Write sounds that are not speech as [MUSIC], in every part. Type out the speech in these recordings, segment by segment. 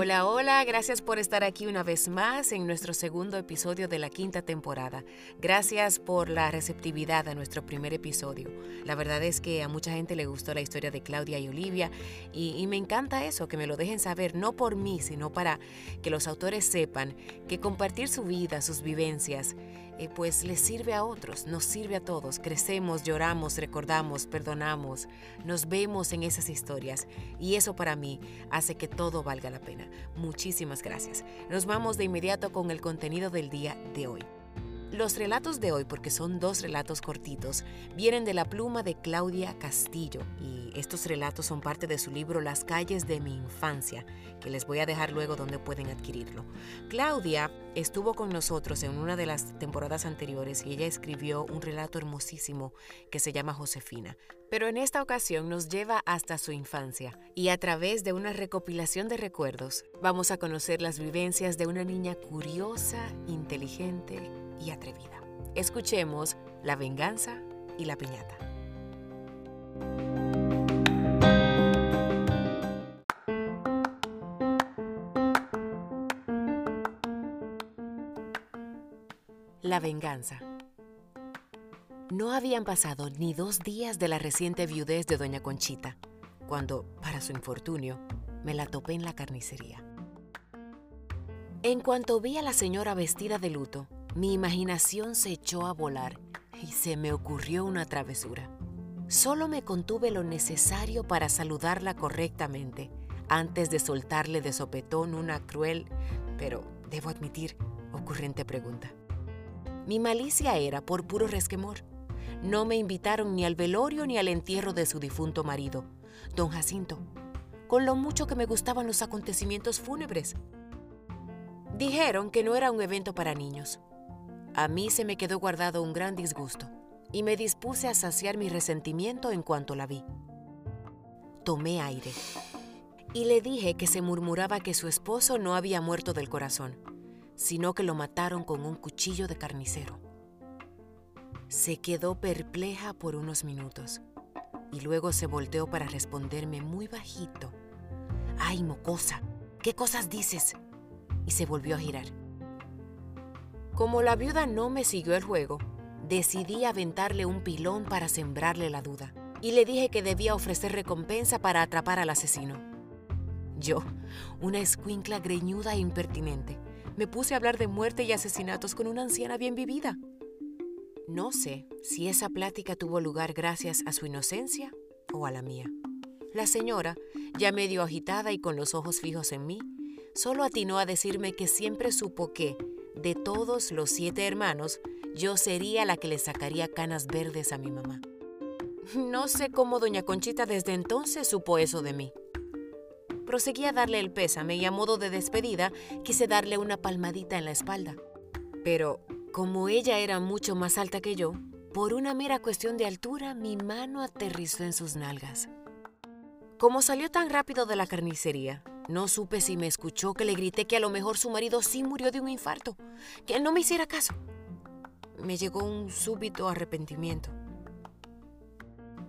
Hola, hola, gracias por estar aquí una vez más en nuestro segundo episodio de la quinta temporada. Gracias por la receptividad a nuestro primer episodio. La verdad es que a mucha gente le gustó la historia de Claudia y Olivia y, y me encanta eso, que me lo dejen saber, no por mí, sino para que los autores sepan que compartir su vida, sus vivencias, eh, pues les sirve a otros, nos sirve a todos. Crecemos, lloramos, recordamos, perdonamos, nos vemos en esas historias y eso para mí hace que todo valga la pena. Muchísimas gracias. Nos vamos de inmediato con el contenido del día de hoy. Los relatos de hoy, porque son dos relatos cortitos, vienen de la pluma de Claudia Castillo y estos relatos son parte de su libro Las calles de mi infancia, que les voy a dejar luego donde pueden adquirirlo. Claudia estuvo con nosotros en una de las temporadas anteriores y ella escribió un relato hermosísimo que se llama Josefina. Pero en esta ocasión nos lleva hasta su infancia y a través de una recopilación de recuerdos vamos a conocer las vivencias de una niña curiosa, inteligente, y atrevida. Escuchemos La venganza y la piñata. La venganza. No habían pasado ni dos días de la reciente viudez de doña Conchita, cuando, para su infortunio, me la topé en la carnicería. En cuanto vi a la señora vestida de luto, mi imaginación se echó a volar y se me ocurrió una travesura. Solo me contuve lo necesario para saludarla correctamente antes de soltarle de sopetón una cruel, pero debo admitir, ocurrente pregunta. Mi malicia era por puro resquemor. No me invitaron ni al velorio ni al entierro de su difunto marido, don Jacinto, con lo mucho que me gustaban los acontecimientos fúnebres. Dijeron que no era un evento para niños, a mí se me quedó guardado un gran disgusto y me dispuse a saciar mi resentimiento en cuanto la vi. Tomé aire y le dije que se murmuraba que su esposo no había muerto del corazón, sino que lo mataron con un cuchillo de carnicero. Se quedó perpleja por unos minutos y luego se volteó para responderme muy bajito. ¡Ay, mocosa! ¿Qué cosas dices? Y se volvió a girar. Como la viuda no me siguió el juego, decidí aventarle un pilón para sembrarle la duda y le dije que debía ofrecer recompensa para atrapar al asesino. Yo, una escuincla greñuda e impertinente, me puse a hablar de muerte y asesinatos con una anciana bien vivida. No sé si esa plática tuvo lugar gracias a su inocencia o a la mía. La señora, ya medio agitada y con los ojos fijos en mí, solo atinó a decirme que siempre supo que, de todos los siete hermanos, yo sería la que le sacaría canas verdes a mi mamá. No sé cómo doña Conchita desde entonces supo eso de mí. Proseguí a darle el pésame y a modo de despedida quise darle una palmadita en la espalda. Pero como ella era mucho más alta que yo, por una mera cuestión de altura mi mano aterrizó en sus nalgas. Como salió tan rápido de la carnicería, no supe si me escuchó que le grité que a lo mejor su marido sí murió de un infarto, que él no me hiciera caso. Me llegó un súbito arrepentimiento.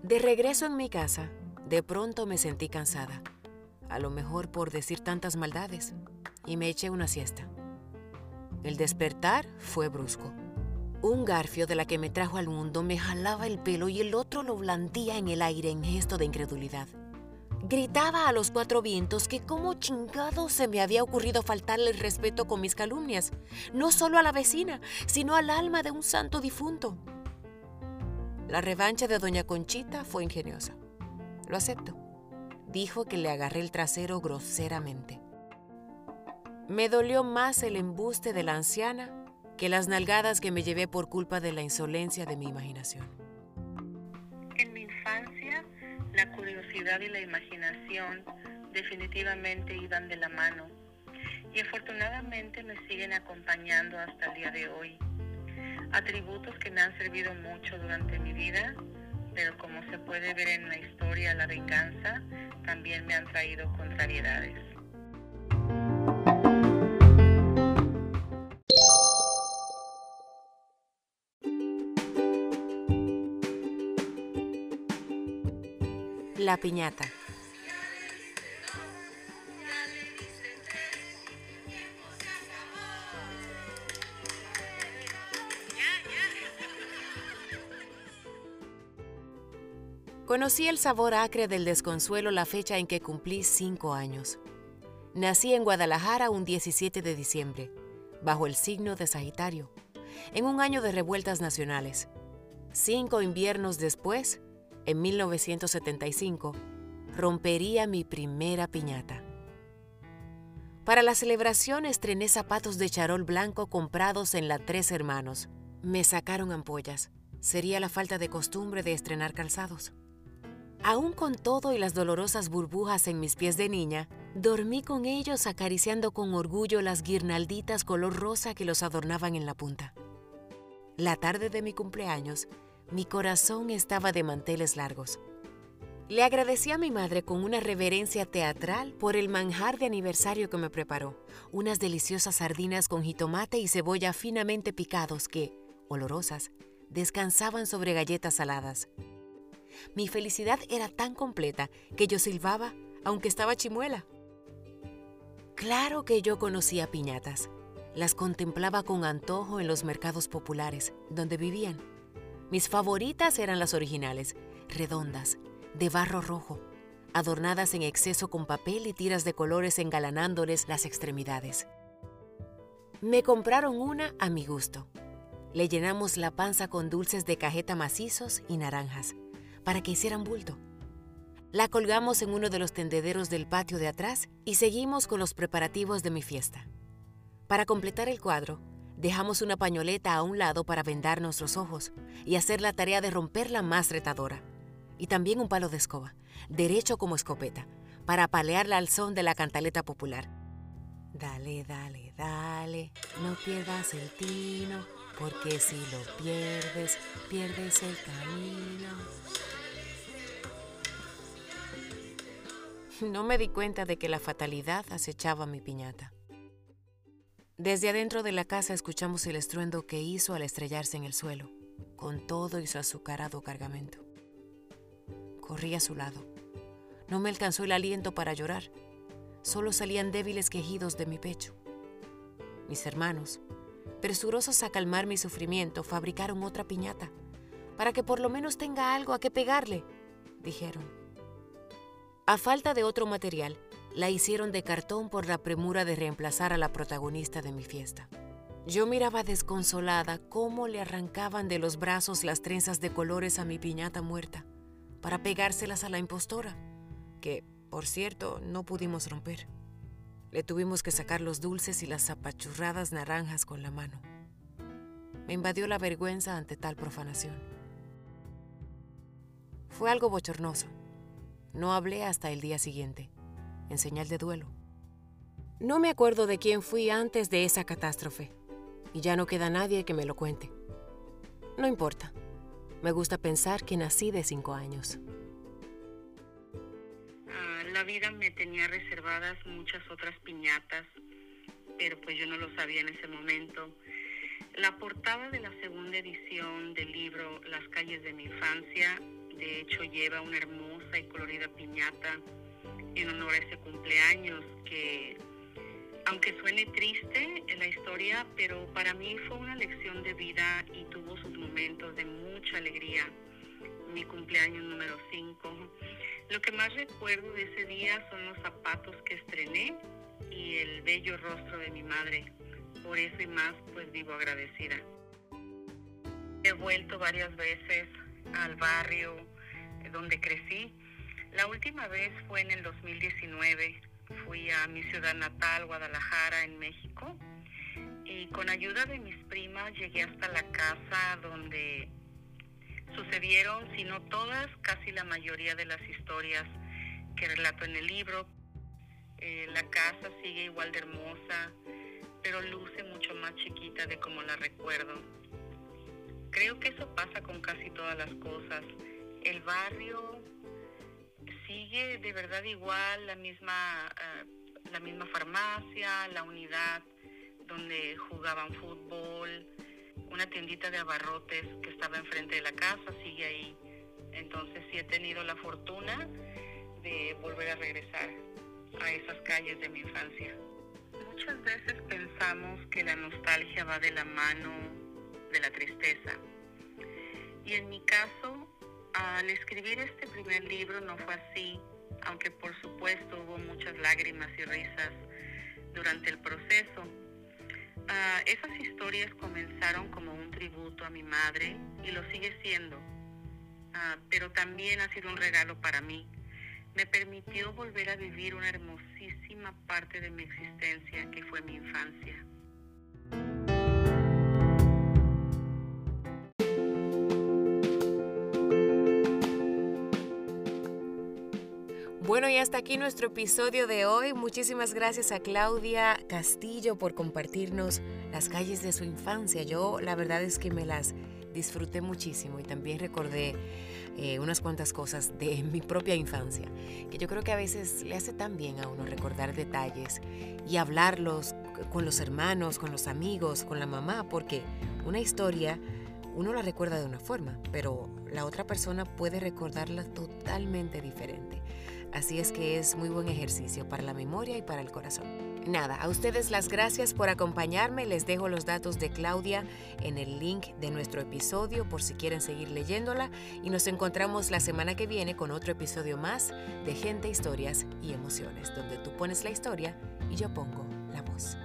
De regreso en mi casa, de pronto me sentí cansada, a lo mejor por decir tantas maldades, y me eché una siesta. El despertar fue brusco. Un garfio de la que me trajo al mundo me jalaba el pelo y el otro lo blandía en el aire en gesto de incredulidad. Gritaba a los cuatro vientos que como chingado se me había ocurrido faltarle el respeto con mis calumnias, no solo a la vecina, sino al alma de un santo difunto. La revancha de doña Conchita fue ingeniosa. Lo acepto. Dijo que le agarré el trasero groseramente. Me dolió más el embuste de la anciana que las nalgadas que me llevé por culpa de la insolencia de mi imaginación. Infancia curiosidad y la imaginación definitivamente iban de la mano. y afortunadamente me siguen acompañando hasta el día de hoy. Atributos que me han servido mucho durante mi vida, pero como se puede ver en la historia, la venganza también me han traído contrariedades. La piñata. Conocí el sabor acre del desconsuelo la fecha en que cumplí cinco años. Nací en Guadalajara un 17 de diciembre, bajo el signo de Sagitario, en un año de revueltas nacionales. Cinco inviernos después, en 1975, rompería mi primera piñata. Para la celebración estrené zapatos de charol blanco comprados en la Tres Hermanos. Me sacaron ampollas. Sería la falta de costumbre de estrenar calzados. Aún con todo y las dolorosas burbujas en mis pies de niña, dormí con ellos acariciando con orgullo las guirnalditas color rosa que los adornaban en la punta. La tarde de mi cumpleaños, mi corazón estaba de manteles largos. Le agradecí a mi madre con una reverencia teatral por el manjar de aniversario que me preparó, unas deliciosas sardinas con jitomate y cebolla finamente picados que, olorosas, descansaban sobre galletas saladas. Mi felicidad era tan completa que yo silbaba, aunque estaba chimuela. Claro que yo conocía piñatas. Las contemplaba con antojo en los mercados populares, donde vivían. Mis favoritas eran las originales, redondas, de barro rojo, adornadas en exceso con papel y tiras de colores engalanándoles las extremidades. Me compraron una a mi gusto. Le llenamos la panza con dulces de cajeta macizos y naranjas para que hicieran bulto. La colgamos en uno de los tendederos del patio de atrás y seguimos con los preparativos de mi fiesta. Para completar el cuadro, dejamos una pañoleta a un lado para vendar nuestros ojos y hacer la tarea de romperla más retadora. Y también un palo de escoba, derecho como escopeta, para apalearla al son de la cantaleta popular. Dale, dale, dale, no pierdas el tino, porque si lo pierdes, pierdes el camino. No me di cuenta de que la fatalidad acechaba mi piñata. Desde adentro de la casa escuchamos el estruendo que hizo al estrellarse en el suelo, con todo y su azucarado cargamento. Corrí a su lado. No me alcanzó el aliento para llorar. Solo salían débiles quejidos de mi pecho. Mis hermanos, presurosos a calmar mi sufrimiento, fabricaron otra piñata, para que por lo menos tenga algo a que pegarle, dijeron. A falta de otro material, la hicieron de cartón por la premura de reemplazar a la protagonista de mi fiesta. Yo miraba desconsolada cómo le arrancaban de los brazos las trenzas de colores a mi piñata muerta, para pegárselas a la impostora, que, por cierto, no pudimos romper. Le tuvimos que sacar los dulces y las apachurradas naranjas con la mano. Me invadió la vergüenza ante tal profanación. Fue algo bochornoso no hablé hasta el día siguiente, en señal de duelo. No me acuerdo de quién fui antes de esa catástrofe, y ya no queda nadie que me lo cuente. No importa, me gusta pensar que nací de cinco años. Ah, la vida me tenía reservadas muchas otras piñatas, pero pues yo no lo sabía en ese momento. La portada de la segunda edición del libro Las calles de mi infancia de hecho, lleva una hermosa y colorida piñata en honor a ese cumpleaños que, aunque suene triste en la historia, pero para mí fue una lección de vida y tuvo sus momentos de mucha alegría. Mi cumpleaños número 5. Lo que más recuerdo de ese día son los zapatos que estrené y el bello rostro de mi madre. Por eso y más, pues vivo agradecida. He vuelto varias veces al barrio donde crecí. La última vez fue en el 2019. Fui a mi ciudad natal, Guadalajara, en México. Y con ayuda de mis primas llegué hasta la casa donde sucedieron, si no todas, casi la mayoría de las historias que relato en el libro. Eh, la casa sigue igual de hermosa, pero luce mucho más chiquita de como la recuerdo. Creo que eso pasa con casi todas las cosas. El barrio sigue de verdad igual, la misma, eh, la misma farmacia, la unidad donde jugaban fútbol, una tiendita de abarrotes que estaba enfrente de la casa sigue ahí. Entonces sí he tenido la fortuna de volver a regresar a esas calles de mi infancia. Muchas veces pensamos que la nostalgia va de la mano de la tristeza. Y en mi caso, al escribir este primer libro no fue así, aunque por supuesto hubo muchas lágrimas y risas durante el proceso. Ah, esas historias comenzaron como un tributo a mi madre y lo sigue siendo, ah, pero también ha sido un regalo para mí. Me permitió volver a vivir una hermosísima parte de mi existencia que fue mi infancia. Bueno, y hasta aquí nuestro episodio de hoy. Muchísimas gracias a Claudia Castillo por compartirnos las calles de su infancia. Yo la verdad es que me las disfruté muchísimo y también recordé eh, unas cuantas cosas de [LAUGHS] mi propia infancia, que yo creo que a veces le hace tan bien a uno recordar detalles y hablarlos con los hermanos, con los amigos, con la mamá, porque una historia uno la recuerda de una forma, pero la otra persona puede recordarla totalmente diferente. Así es que es muy buen ejercicio para la memoria y para el corazón. Nada, a ustedes las gracias por acompañarme. Les dejo los datos de Claudia en el link de nuestro episodio por si quieren seguir leyéndola. Y nos encontramos la semana que viene con otro episodio más de Gente, Historias y Emociones, donde tú pones la historia y yo pongo la voz.